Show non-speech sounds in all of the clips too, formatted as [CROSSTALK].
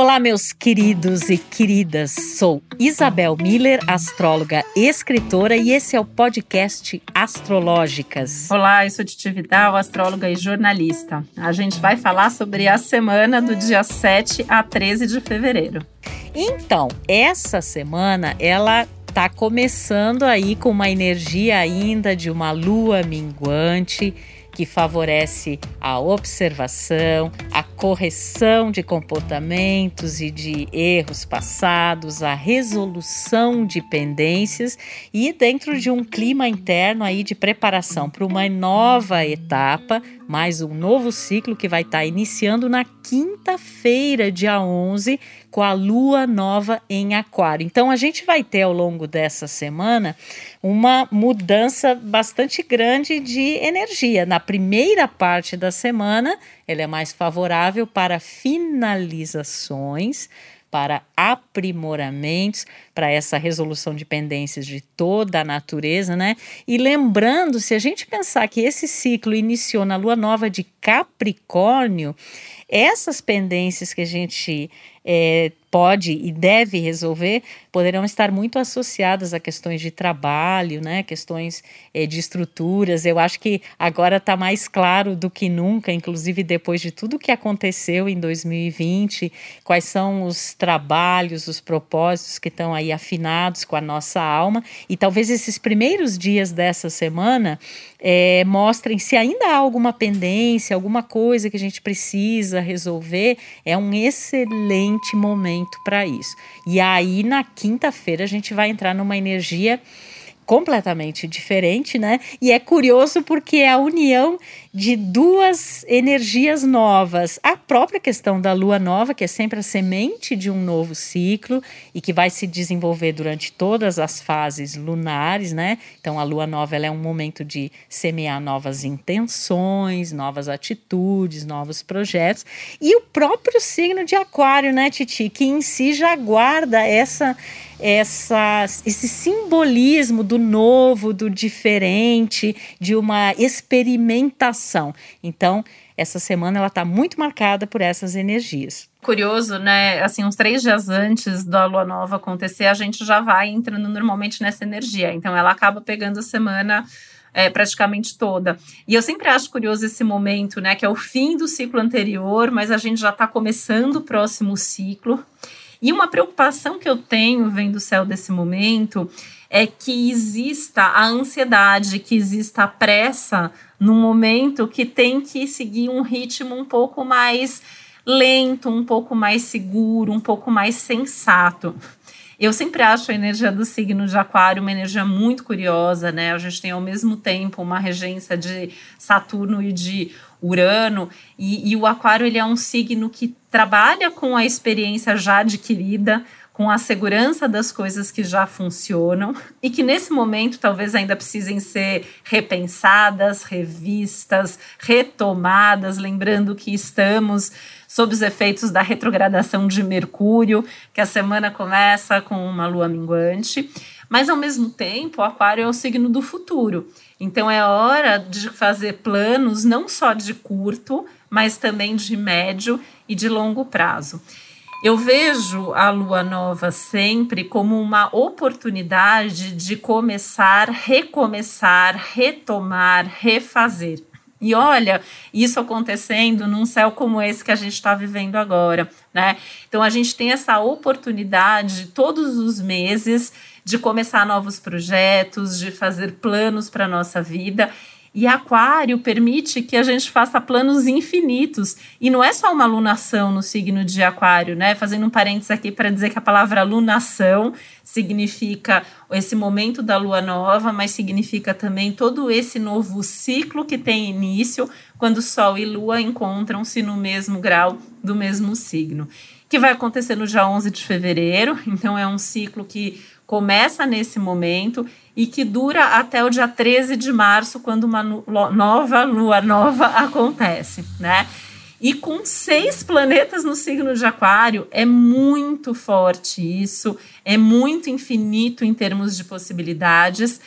Olá, meus queridos e queridas. Sou Isabel Miller, astróloga, escritora, e esse é o podcast Astrológicas. Olá, eu sou Titi Vidal, astróloga e jornalista. A gente vai falar sobre a semana do dia 7 a 13 de fevereiro. Então, essa semana ela tá começando aí com uma energia ainda de uma lua minguante que favorece a observação, a correção de comportamentos e de erros passados, a resolução de pendências e dentro de um clima interno aí de preparação para uma nova etapa, mais um novo ciclo que vai estar tá iniciando na quinta-feira, dia 11, com a lua nova em Aquário. Então a gente vai ter ao longo dessa semana uma mudança bastante grande de energia. Na primeira parte da semana, ela é mais favorável para finalizações, para aprimoramentos, para essa resolução de pendências de toda a natureza, né? E lembrando, se a gente pensar que esse ciclo iniciou na lua nova de Capricórnio, essas pendências que a gente é, pode e deve resolver poderão estar muito associadas a questões de trabalho, né, questões é, de estruturas. Eu acho que agora está mais claro do que nunca, inclusive depois de tudo que aconteceu em 2020, quais são os trabalhos, os propósitos que estão aí afinados com a nossa alma. E talvez esses primeiros dias dessa semana é, mostrem se ainda há alguma pendência, alguma coisa que a gente precisa resolver. É um excelente momento momento para isso. E aí, na quinta-feira, a gente vai entrar numa energia completamente diferente, né? E é curioso porque é a união de duas energias novas. A própria questão da lua nova, que é sempre a semente de um novo ciclo e que vai se desenvolver durante todas as fases lunares, né? Então a lua nova é um momento de semear novas intenções, novas atitudes, novos projetos. E o próprio signo de Aquário, né, Titi, que em si já guarda essa essa, esse simbolismo do novo, do diferente, de uma experimentação. Então, essa semana ela está muito marcada por essas energias. Curioso, né? Assim, uns três dias antes da lua nova acontecer, a gente já vai entrando normalmente nessa energia. Então, ela acaba pegando a semana é, praticamente toda. E eu sempre acho curioso esse momento, né? Que é o fim do ciclo anterior, mas a gente já está começando o próximo ciclo. E uma preocupação que eu tenho vendo o céu desse momento é que exista a ansiedade, que exista a pressa num momento que tem que seguir um ritmo um pouco mais lento, um pouco mais seguro, um pouco mais sensato. Eu sempre acho a energia do signo de Aquário uma energia muito curiosa, né? A gente tem ao mesmo tempo uma regência de Saturno e de Urano, e, e o Aquário ele é um signo que trabalha com a experiência já adquirida, com a segurança das coisas que já funcionam e que nesse momento talvez ainda precisem ser repensadas, revistas, retomadas, lembrando que estamos sob os efeitos da retrogradação de Mercúrio, que a semana começa com uma lua minguante. Mas ao mesmo tempo, o Aquário é o signo do futuro. Então é hora de fazer planos não só de curto, mas também de médio e de longo prazo. Eu vejo a lua nova sempre como uma oportunidade de começar, recomeçar, retomar, refazer. E olha, isso acontecendo num céu como esse que a gente está vivendo agora, né? Então a gente tem essa oportunidade todos os meses de começar novos projetos, de fazer planos para nossa vida e Aquário permite que a gente faça planos infinitos. E não é só uma lunação no signo de Aquário, né? Fazendo um parênteses aqui para dizer que a palavra lunação significa esse momento da lua nova, mas significa também todo esse novo ciclo que tem início quando Sol e Lua encontram-se no mesmo grau do mesmo signo. Que vai acontecer no dia 11 de fevereiro, [LAUGHS] então é um ciclo que começa nesse momento e que dura até o dia 13 de março, quando uma nova lua nova acontece, né? E com seis planetas no signo de Aquário, é muito forte isso, é muito infinito em termos de possibilidades.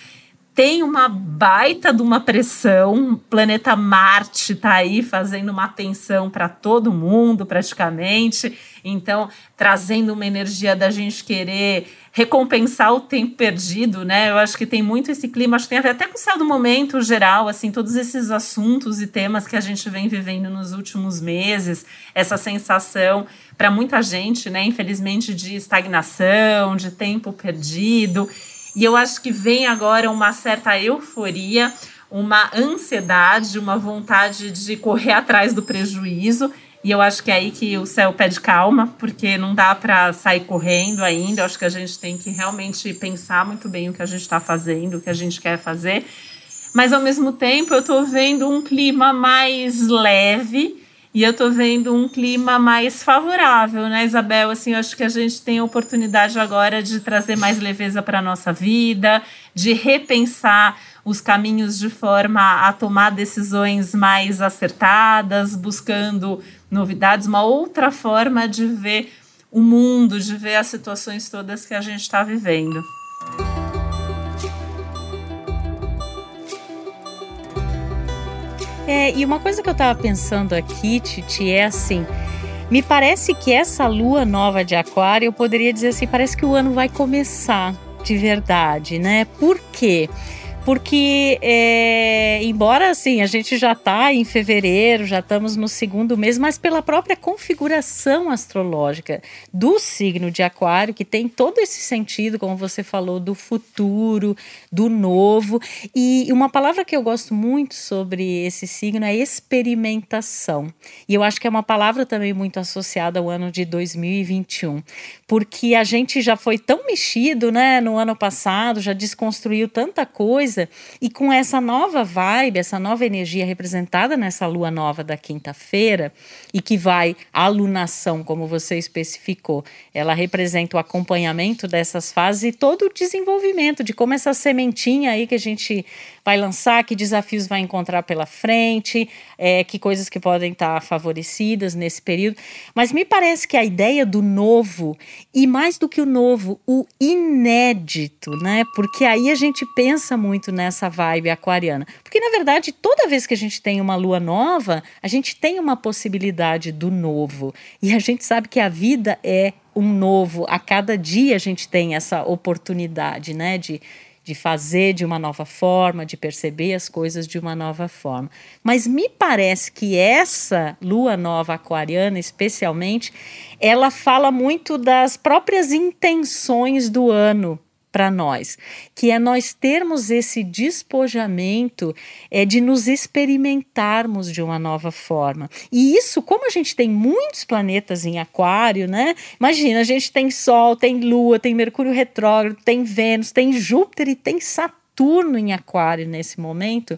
Tem uma baita de uma pressão. O planeta Marte está aí fazendo uma atenção para todo mundo, praticamente. Então, trazendo uma energia da gente querer recompensar o tempo perdido, né? Eu acho que tem muito esse clima, acho que tem a ver até com o céu do momento geral, assim, todos esses assuntos e temas que a gente vem vivendo nos últimos meses, essa sensação para muita gente, né, infelizmente de estagnação, de tempo perdido. E eu acho que vem agora uma certa euforia, uma ansiedade, uma vontade de correr atrás do prejuízo. E eu acho que é aí que o céu pede calma, porque não dá para sair correndo ainda. Eu acho que a gente tem que realmente pensar muito bem o que a gente está fazendo, o que a gente quer fazer. Mas ao mesmo tempo, eu estou vendo um clima mais leve e eu tô vendo um clima mais favorável, né, Isabel? Assim, eu acho que a gente tem a oportunidade agora de trazer mais leveza para a nossa vida, de repensar os caminhos de forma a tomar decisões mais acertadas, buscando novidades, uma outra forma de ver o mundo, de ver as situações todas que a gente está vivendo. É, e uma coisa que eu estava pensando aqui, Titi, é assim. Me parece que essa lua nova de Aquário, eu poderia dizer assim, parece que o ano vai começar de verdade, né? Por quê? porque é, embora assim a gente já está em fevereiro, já estamos no segundo mês, mas pela própria configuração astrológica do signo de Aquário, que tem todo esse sentido, como você falou, do futuro, do novo. E uma palavra que eu gosto muito sobre esse signo é experimentação. E eu acho que é uma palavra também muito associada ao ano de 2021, porque a gente já foi tão mexido, né, no ano passado, já desconstruiu tanta coisa coisa. E com essa nova vibe, essa nova energia representada nessa lua nova da quinta-feira, e que vai a alunação, como você especificou, ela representa o acompanhamento dessas fases e todo o desenvolvimento de como essa sementinha aí que a gente vai lançar, que desafios vai encontrar pela frente, é, que coisas que podem estar favorecidas nesse período. Mas me parece que a ideia do novo, e mais do que o novo, o inédito, né? Porque aí a gente pensa muito nessa vibe aquariana. Porque, na verdade, toda vez que a gente tem uma lua nova, a gente tem uma possibilidade do novo. E a gente sabe que a vida é um novo. A cada dia a gente tem essa oportunidade, né? De de fazer de uma nova forma, de perceber as coisas de uma nova forma. Mas me parece que essa lua nova aquariana, especialmente, ela fala muito das próprias intenções do ano para nós, que é nós termos esse despojamento é, de nos experimentarmos de uma nova forma. E isso, como a gente tem muitos planetas em aquário, né? Imagina, a gente tem Sol, tem Lua, tem Mercúrio retrógrado, tem Vênus, tem Júpiter e tem Saturno em aquário nesse momento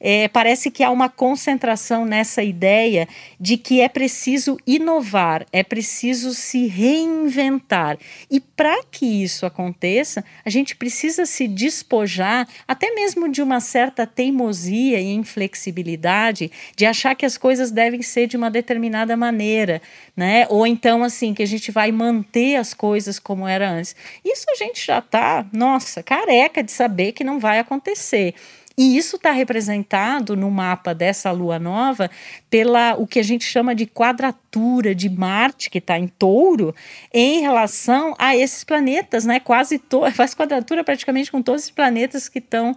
é, parece que há uma concentração nessa ideia de que é preciso inovar, é preciso se reinventar. E para que isso aconteça, a gente precisa se despojar até mesmo de uma certa teimosia e inflexibilidade de achar que as coisas devem ser de uma determinada maneira, né? Ou então assim que a gente vai manter as coisas como era antes. Isso a gente já está, nossa, careca de saber que não vai acontecer. E isso está representado no mapa dessa lua nova pela o que a gente chama de quadratura de Marte, que está em touro, em relação a esses planetas, né? Quase [LAUGHS] faz quadratura praticamente com todos os planetas que estão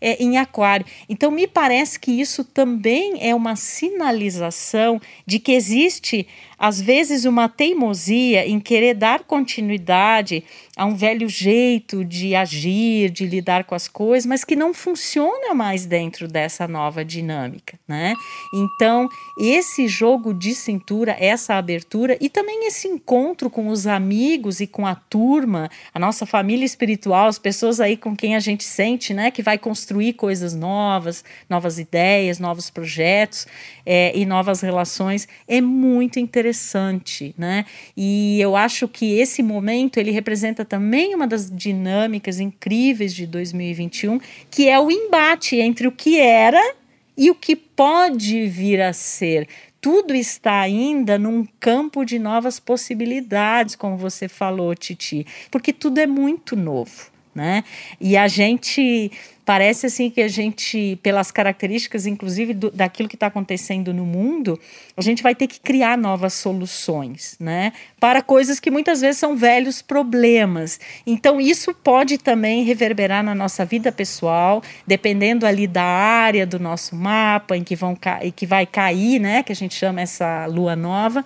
é, em Aquário. Então, me parece que isso também é uma sinalização de que existe, às vezes, uma teimosia em querer dar continuidade a um velho jeito de agir, de lidar com as coisas, mas que não funciona mais dentro dessa nova dinâmica, né? Então, esse jogo de cintura, essa abertura e também esse encontro com os amigos e com a turma, a nossa família espiritual, as pessoas aí com quem a gente sente, né, que vai construir coisas novas, novas ideias, novos projetos é, e novas relações, é muito interessante, né? E eu acho que esse momento ele representa também uma das dinâmicas incríveis de 2021, que é o embate entre o que era e o que pode vir a ser. Tudo está ainda num campo de novas possibilidades, como você falou, Titi, porque tudo é muito novo, né? E a gente parece assim que a gente, pelas características, inclusive do, daquilo que está acontecendo no mundo, a gente vai ter que criar novas soluções, né? Para coisas que muitas vezes são velhos problemas. Então, isso pode também reverberar na nossa vida pessoal, dependendo ali da área do nosso mapa em que, vão em que vai cair, né? Que a gente chama essa lua nova.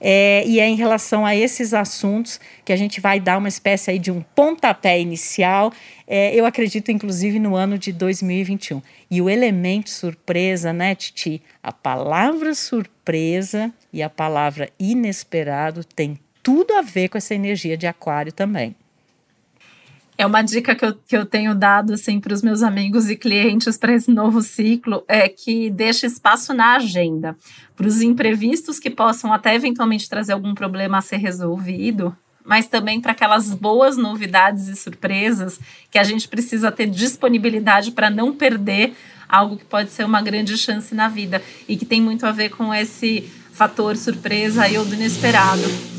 É, e é em relação a esses assuntos que a gente vai dar uma espécie aí de um pontapé inicial, é, eu acredito, inclusive, no ano de 2021. E o elemento surpresa, né, Titi? A palavra surpresa e a palavra inesperado tem tudo a ver com essa energia de aquário também. É uma dica que eu, que eu tenho dado assim, para os meus amigos e clientes para esse novo ciclo, é que deixe espaço na agenda para os imprevistos que possam até eventualmente trazer algum problema a ser resolvido, mas também para aquelas boas novidades e surpresas que a gente precisa ter disponibilidade para não perder algo que pode ser uma grande chance na vida e que tem muito a ver com esse fator surpresa e ou do inesperado.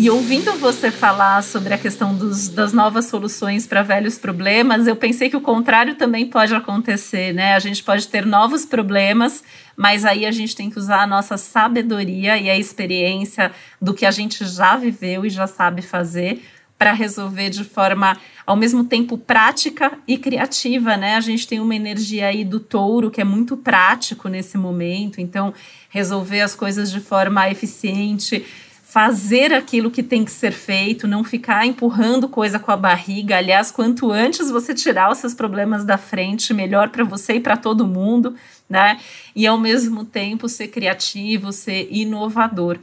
E ouvindo você falar sobre a questão dos, das novas soluções para velhos problemas, eu pensei que o contrário também pode acontecer, né? A gente pode ter novos problemas, mas aí a gente tem que usar a nossa sabedoria e a experiência do que a gente já viveu e já sabe fazer para resolver de forma ao mesmo tempo prática e criativa, né? A gente tem uma energia aí do touro que é muito prático nesse momento, então resolver as coisas de forma eficiente fazer aquilo que tem que ser feito, não ficar empurrando coisa com a barriga. Aliás, quanto antes você tirar os seus problemas da frente, melhor para você e para todo mundo, né? E ao mesmo tempo ser criativo, ser inovador.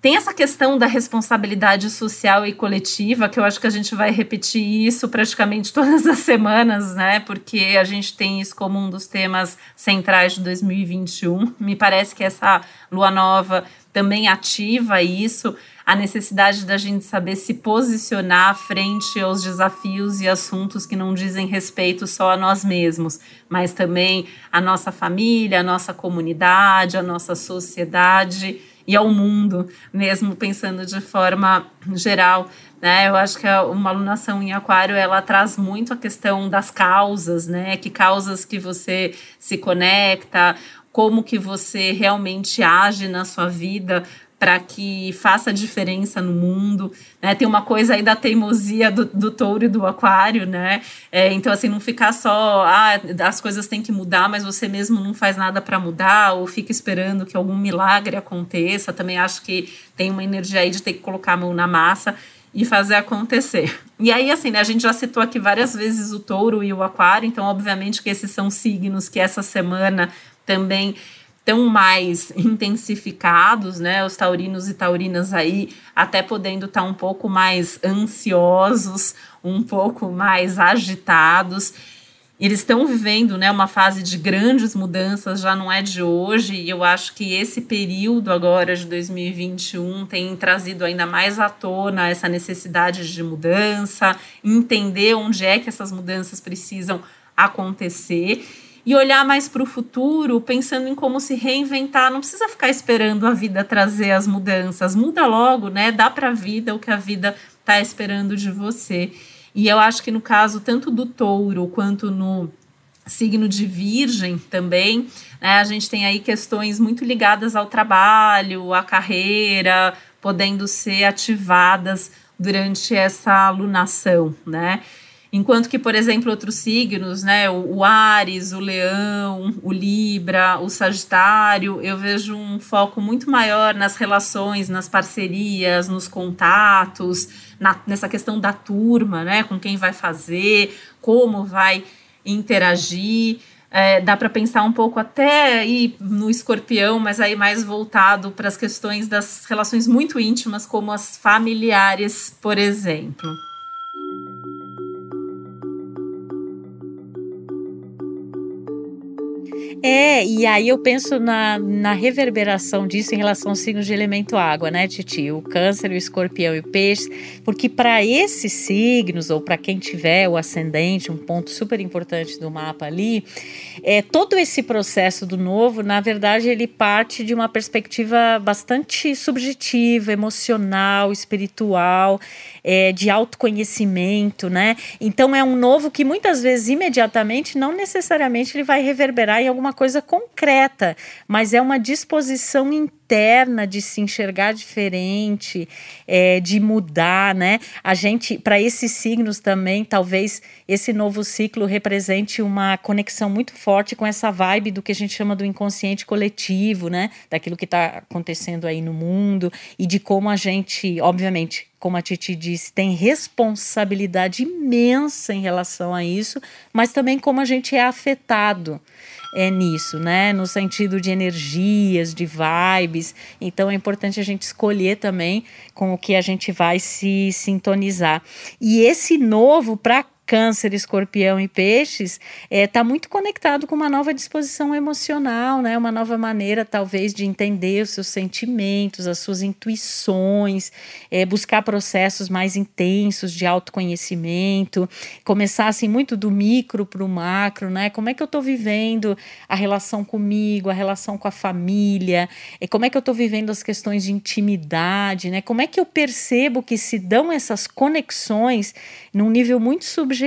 Tem essa questão da responsabilidade social e coletiva, que eu acho que a gente vai repetir isso praticamente [LAUGHS] todas as semanas, né? Porque a gente tem isso como um dos temas centrais de 2021. Me parece que essa lua nova também ativa isso, a necessidade da gente saber se posicionar frente aos desafios e assuntos que não dizem respeito só a nós mesmos, mas também a nossa família, a nossa comunidade, a nossa sociedade e ao mundo, mesmo pensando de forma geral. Né? Eu acho que uma alunação em aquário ela traz muito a questão das causas, né? Que causas que você se conecta, como que você realmente age na sua vida para que faça diferença no mundo, né? Tem uma coisa aí da teimosia do, do touro e do aquário, né? É, então, assim, não ficar só, ah, as coisas têm que mudar, mas você mesmo não faz nada para mudar, ou fica esperando que algum milagre aconteça. Também acho que tem uma energia aí de ter que colocar a mão na massa e fazer acontecer. E aí, assim, né, a gente já citou aqui várias vezes o touro e o aquário, então, obviamente, que esses são signos que essa semana também tão mais intensificados, né? Os taurinos e taurinas aí até podendo estar tá um pouco mais ansiosos, um pouco mais agitados. Eles estão vivendo né, uma fase de grandes mudanças, já não é de hoje, e eu acho que esse período agora de 2021 tem trazido ainda mais à tona essa necessidade de mudança, entender onde é que essas mudanças precisam acontecer e olhar mais para o futuro, pensando em como se reinventar. Não precisa ficar esperando a vida trazer as mudanças. Muda logo, né? Dá para a vida o que a vida está esperando de você. E eu acho que no caso tanto do touro quanto no signo de virgem também, né, a gente tem aí questões muito ligadas ao trabalho, à carreira, podendo ser ativadas durante essa alunação, né? Enquanto que, por exemplo, outros signos, né, o, Ares, o Leão, o Libra, o Sagitário, eu vejo um foco muito maior nas relações, nas parcerias, nos contatos, na, nessa questão da turma, né, com quem vai fazer, como vai interagir. É, dá para pensar um pouco até aí no escorpião, mas aí mais voltado para as questões das relações muito íntimas, como as familiares, por exemplo. É, e aí eu penso na, na reverberação disso em relação aos signos de elemento água, né, Titi? O câncer, o escorpião e o peixe, porque para esses signos, ou para quem tiver o ascendente, um ponto super importante do mapa ali, é, todo esse processo do novo, na verdade, ele parte de uma perspectiva bastante subjetiva, emocional, espiritual. É, de autoconhecimento, né? Então é um novo que muitas vezes imediatamente não necessariamente ele vai reverberar em alguma coisa concreta, mas é uma disposição interna de se enxergar diferente, é, de mudar, né? A gente, para esses signos também, talvez esse novo ciclo represente uma conexão muito forte com essa vibe do que a gente chama do inconsciente coletivo, né? Daquilo que está acontecendo aí no mundo e de como a gente, obviamente, como a Titi disse, tem responsabilidade imensa em relação a isso, mas também como a gente é afetado é nisso, né? No sentido de energias, de Então é importante a gente escolher também com o que a gente vai se sintonizar. E esse novo para Câncer, Escorpião e Peixes está é, tá muito conectado com uma nova disposição emocional, né? Uma nova maneira, talvez, de entender os seus sentimentos, as suas intuições, é, buscar processos mais intensos de autoconhecimento, começar assim muito do micro para o macro, né? Como é que eu estou vivendo a relação comigo, a relação com a família, é, como é que eu estou vivendo as questões de intimidade, né? Como é que eu percebo que se dão essas conexões num nível muito subjetivo.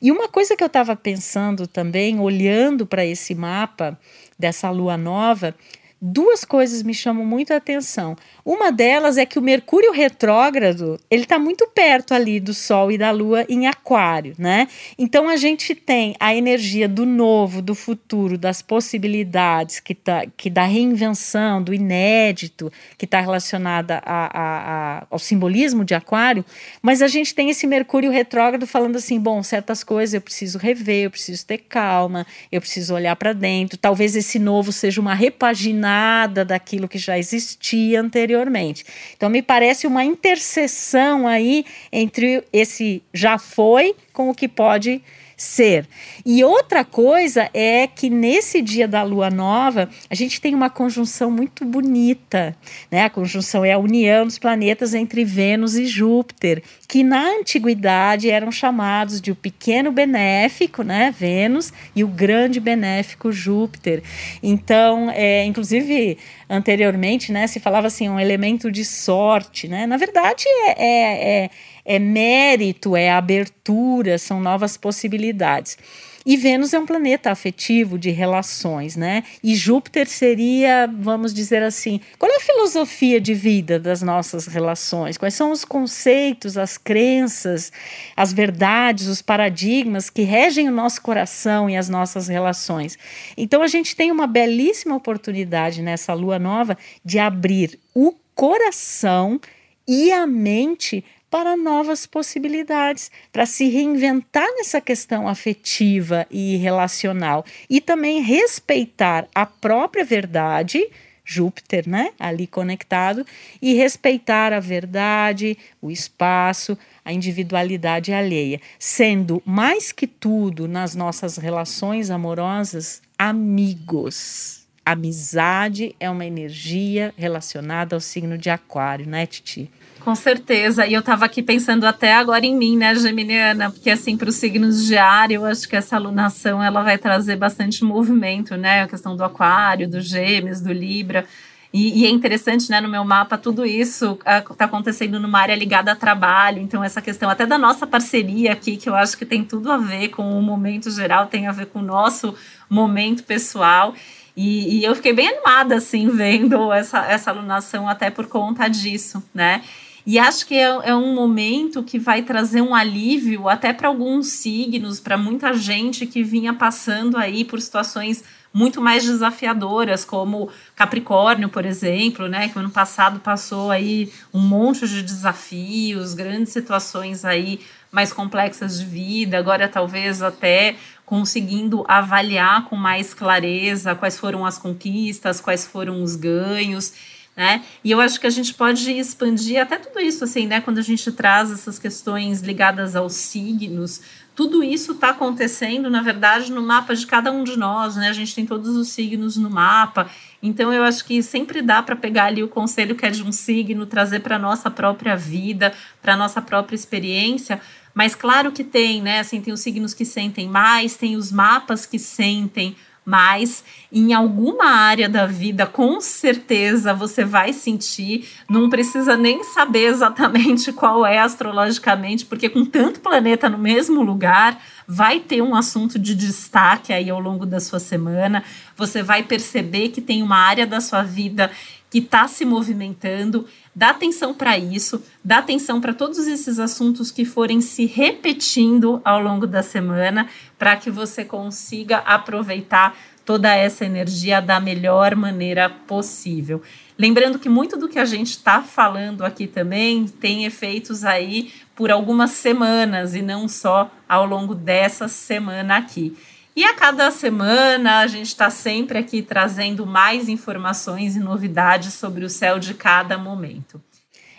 E uma coisa que eu estava pensando também, olhando para esse mapa dessa lua nova, duas coisas me chamam muito a atenção. Uma delas é que o Mercúrio retrógrado, ele está muito perto ali do Sol e da Lua em Aquário, né? Então a gente tem a energia do novo, do futuro, das possibilidades, que, tá, que da reinvenção, do inédito, que está relacionada a, a, a, ao simbolismo de Aquário, mas a gente tem esse Mercúrio retrógrado falando assim: bom, certas coisas eu preciso rever, eu preciso ter calma, eu preciso olhar para dentro. Talvez esse novo seja uma repaginada daquilo que já existia anteriormente anteriormente. Então, me parece uma interseção aí entre esse já foi com o que pode ser. E outra coisa é que nesse dia da lua nova, a gente tem uma conjunção muito bonita, né? A conjunção é a união dos planetas entre Vênus e Júpiter, que na antiguidade eram chamados de o pequeno benéfico, né, Vênus, e o grande benéfico Júpiter. Então, é, inclusive anteriormente, né, se falava assim um elemento de sorte, né? Na verdade é, é, é é mérito, é abertura, são novas possibilidades. E Vênus é um planeta afetivo de relações, né? E Júpiter seria, vamos dizer assim, qual é a filosofia de vida das nossas relações? Quais são os conceitos, as crenças, as verdades, os paradigmas que regem o nosso coração e as nossas relações? Então a gente tem uma belíssima oportunidade nessa lua nova de abrir o coração e a mente para novas possibilidades, para se reinventar nessa questão afetiva e relacional e também respeitar a própria verdade. Júpiter, né? Ali conectado, e respeitar a verdade, o espaço, a individualidade alheia, sendo mais que tudo nas nossas relações amorosas, amigos. Amizade é uma energia relacionada ao signo de Aquário, né, Titi? Com certeza. E eu estava aqui pensando até agora em mim, né, Geminiana? Porque, assim, para os signos de ar, eu acho que essa alunação ela vai trazer bastante movimento, né? A questão do Aquário, do Gêmeos, do Libra. E, e, é interessante, né, no meu mapa, tudo isso está acontecendo numa área ligada a trabalho. Então, essa questão até da nossa parceria aqui, que eu acho que tem tudo a ver com o momento geral, tem a ver com o nosso momento pessoal. E, e eu fiquei bem animada, assim, vendo essa, essa alunação até por conta disso, né? E acho que é, é um momento que vai trazer um alívio até para alguns signos, para muita gente que vinha passando aí por situações muito mais desafiadoras, como Capricórnio, por exemplo, né, que ano passado passou aí um monte de desafios, grandes situações aí mais complexas de vida, agora talvez até conseguindo avaliar com mais clareza quais foram as conquistas, quais foram os ganhos né? E eu acho que a gente pode expandir até tudo isso, assim, né? Quando a gente traz essas questões ligadas aos signos, tudo isso está acontecendo, na verdade, no mapa de cada um de nós, né? A gente tem todos os signos no mapa. Então, eu acho que sempre dá para pegar ali o conselho que é de um signo, trazer para a nossa própria vida, para a nossa própria experiência. Mas claro que tem, né? Assim, tem os signos que sentem mais, tem os mapas que sentem mas em alguma área da vida, com certeza você vai sentir, não precisa nem saber exatamente [LAUGHS] qual é astrologicamente, porque com tanto planeta no mesmo lugar, vai ter um assunto de destaque aí ao longo da sua semana. Você vai perceber que tem uma área da sua vida que está se movimentando. Dá atenção para isso, dá atenção para todos esses assuntos que forem se repetindo ao longo da semana, para que você consiga aproveitar toda essa energia da melhor maneira possível. Lembrando que muito do que a gente está falando aqui também tem efeitos aí por algumas semanas e não só ao longo dessa semana aqui. E a cada semana a gente está sempre aqui trazendo mais informações e novidades sobre o céu de cada momento.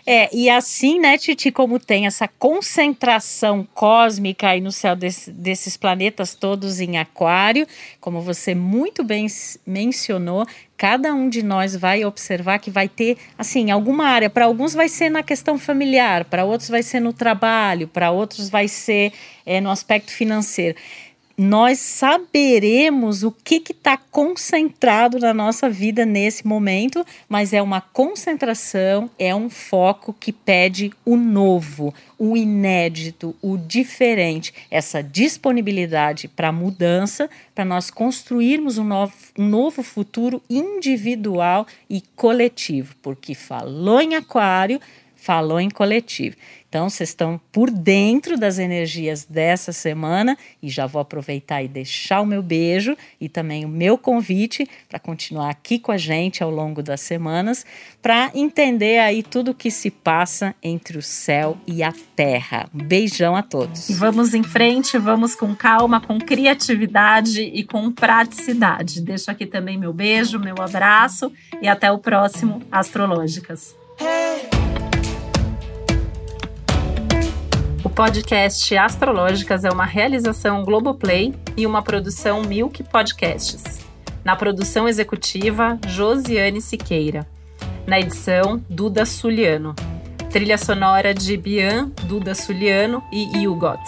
É, e assim, né, Titi, como tem essa concentração cósmica aí no céu desse, desses planetas todos em Aquário, como você muito bem mencionou, cada um de nós vai observar que vai ter, assim, alguma área. Para alguns vai ser na questão familiar, para outros vai ser no trabalho, para outros vai ser é, no aspecto financeiro nós saberemos o que está concentrado na nossa vida nesse momento, mas é uma concentração, é um foco que pede o novo, o inédito, o diferente, essa disponibilidade para mudança, para nós construirmos um novo, um novo futuro individual e coletivo, porque falou em Aquário, falou em coletivo. Então, vocês estão por dentro das energias dessa semana e já vou aproveitar e deixar o meu beijo e também o meu convite para continuar aqui com a gente ao longo das semanas para entender aí tudo o que se passa entre o céu e a terra. Um beijão a todos. E vamos em frente, vamos com calma, com criatividade e com praticidade. Deixo aqui também meu beijo, meu abraço e até o próximo Astrológicas. Hey! Podcast Astrológicas é uma realização Globoplay e uma produção Milk Podcasts. Na produção executiva, Josiane Siqueira. Na edição, Duda Suliano. Trilha sonora de Bian, Duda Suliano e Hugot.